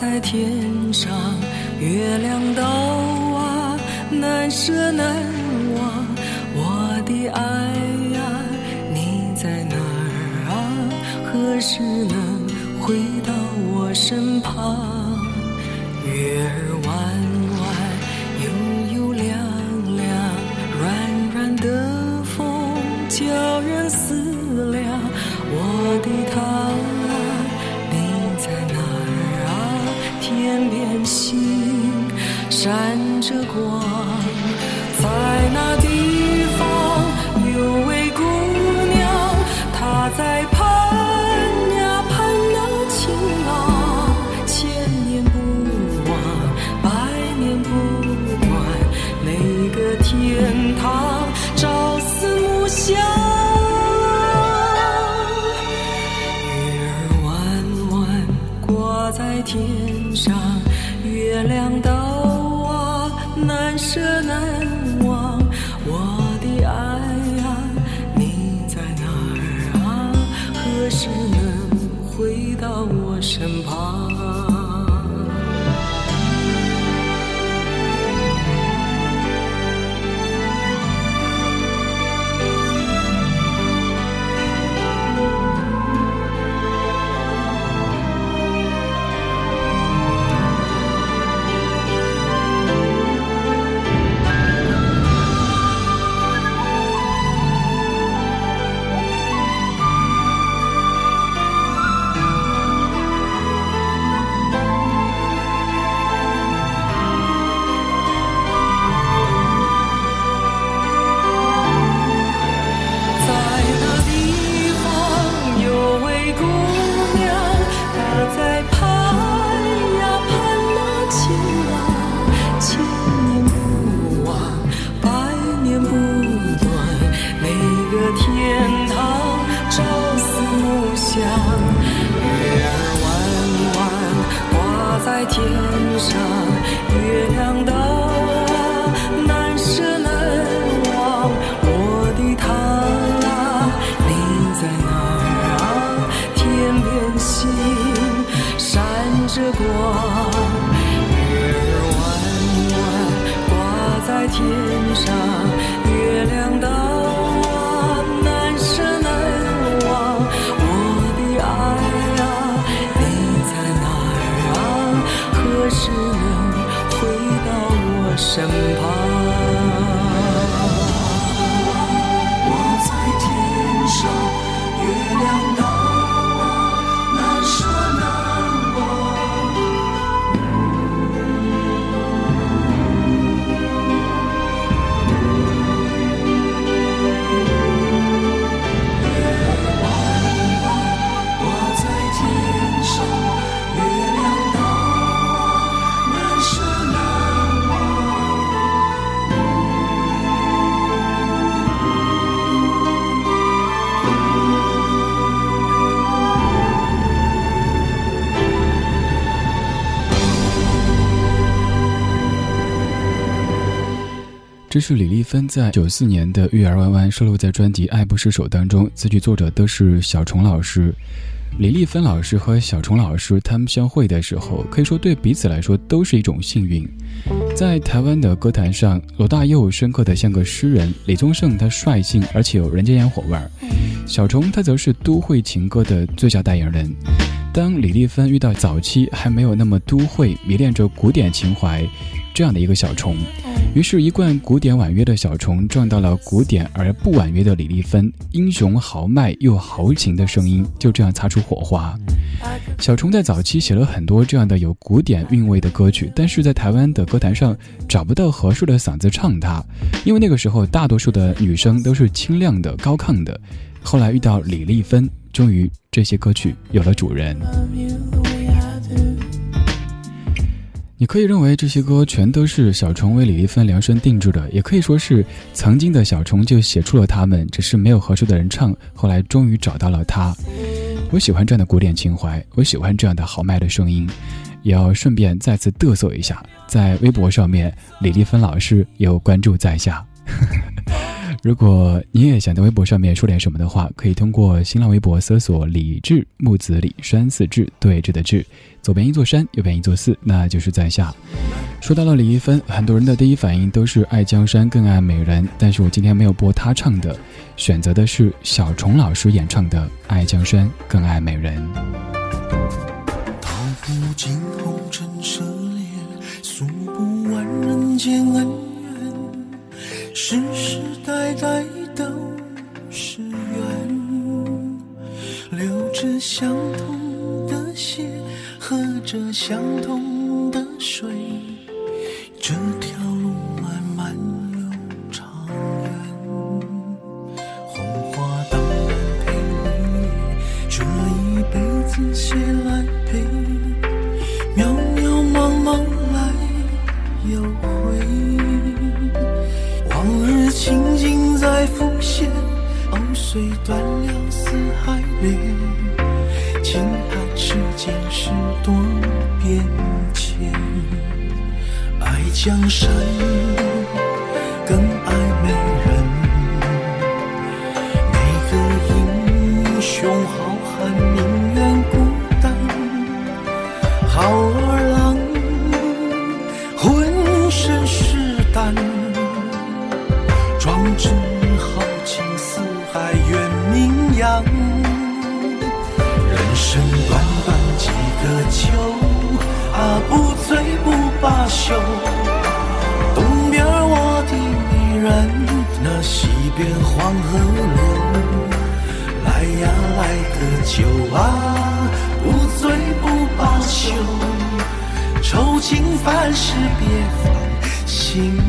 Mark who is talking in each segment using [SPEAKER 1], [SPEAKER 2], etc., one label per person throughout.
[SPEAKER 1] 在天上，月亮岛啊，难舍难忘。我的爱呀，你在哪儿啊？何时能回到我身旁？月儿挂在天上。月亮岛啊，难舍难上月亮岛啊，难舍难忘我的她啊，你在哪儿啊？天边星闪着光，月儿弯弯挂在天上，月亮。
[SPEAKER 2] 这是李丽芬在九四年的《月儿弯弯》收录在专辑《爱不释手》当中，词曲作者都是小虫老师。李丽芬老师和小虫老师他们相会的时候，可以说对彼此来说都是一种幸运。在台湾的歌坛上，罗大佑深刻的像个诗人，李宗盛他率性而且有人间烟火味儿，小虫他则是都会情歌的最佳代言人。当李丽芬遇到早期还没有那么都会、迷恋着古典情怀这样的一个小虫。于是，一贯古典婉约的小虫撞到了古典而不婉约的李丽芬，英雄豪迈又豪情的声音就这样擦出火花。小虫在早期写了很多这样的有古典韵味的歌曲，但是在台湾的歌坛上找不到合适的嗓子唱它，因为那个时候大多数的女生都是清亮的、高亢的。后来遇到李丽芬，终于这些歌曲有了主人。你可以认为这些歌全都是小虫为李丽芬量身定制的，也可以说是曾经的小虫就写出了他们，只是没有合适的人唱，后来终于找到了他。我喜欢这样的古典情怀，我喜欢这样的豪迈的声音，也要顺便再次嘚瑟一下，在微博上面，李丽芬老师有关注在下。如果你也想在微博上面说点什么的话，可以通过新浪微博搜索“李志木子李山寺志对峙的志”，左边一座山，右边一座寺，那就是在下。说到了李易芬，很多人的第一反应都是爱江山更爱美人，但是我今天没有播他唱的，选择的是小虫老师演唱的《爱江山更爱美人》。
[SPEAKER 3] 道不尽红尘奢恋，诉不完人间恩怨，世在还连。轻叹世间事多变迁，爱江山更爱美人。每个英雄好汉宁愿孤单，好儿郎浑身是胆，壮志秋，啊不醉不罢休。东边我的美人，那西边黄河流。来呀来个酒啊，不醉不罢休。愁情烦事别放心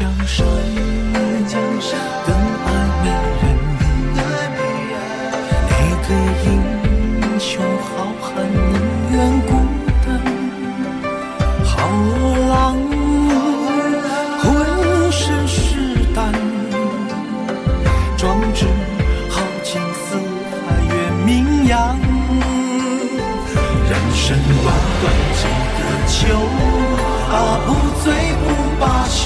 [SPEAKER 3] 江山，更爱美人。哪个英雄好汉宁愿孤单？好儿郎浑身是胆，壮志豪情四海远名扬。人生短短几个秋，啊不醉不罢休。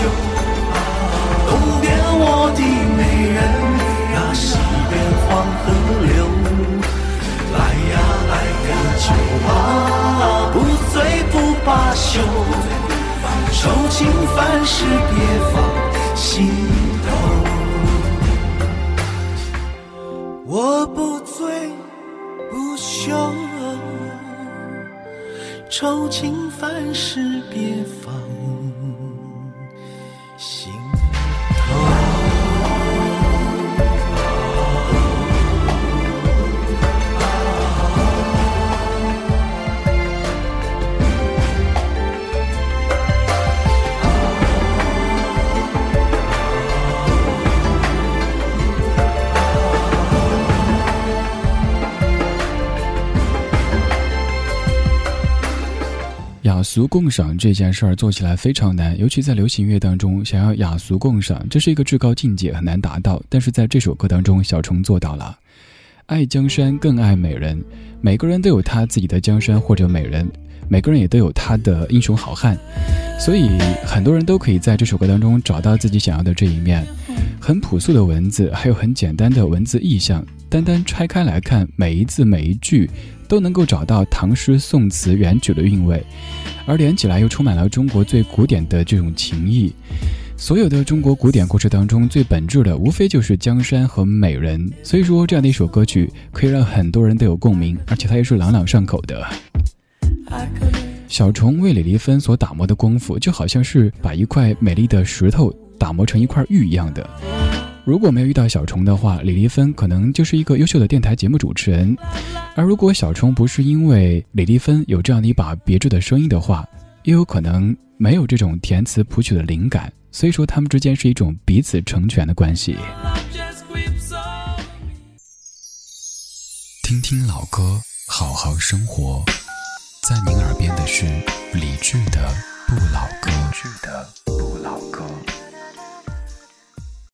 [SPEAKER 3] 罢休。愁情烦事别放心头。我不醉不休，愁情烦事别放雅
[SPEAKER 2] 俗共赏这件事儿做起来非常难，尤其在流行乐当中，想要雅俗共赏，这是一个至高境界，很难达到。但是在这首歌当中，小虫做到了。爱江山更爱美人，每个人都有他自己的江山或者美人，每个人也都有他的英雄好汉，所以很多人都可以在这首歌当中找到自己想要的这一面。很朴素的文字，还有很简单的文字意象，单单拆开来看，每一字每一句。都能够找到唐诗宋词元曲的韵味，而连起来又充满了中国最古典的这种情谊。所有的中国古典故事当中，最本质的无非就是江山和美人。所以说，这样的一首歌曲可以让很多人都有共鸣，而且它也是朗朗上口的。小虫为李丽芬所打磨的功夫，就好像是把一块美丽的石头打磨成一块玉一样的。如果没有遇到小虫的话，李丽芬可能就是一个优秀的电台节目主持人；而如果小虫不是因为李丽芬有这样的一把别致的声音的话，也有可能没有这种填词谱曲的灵感。所以说，他们之间是一种彼此成全的关系。听听老歌，好好生活，在您耳边的是李志的《不老歌》。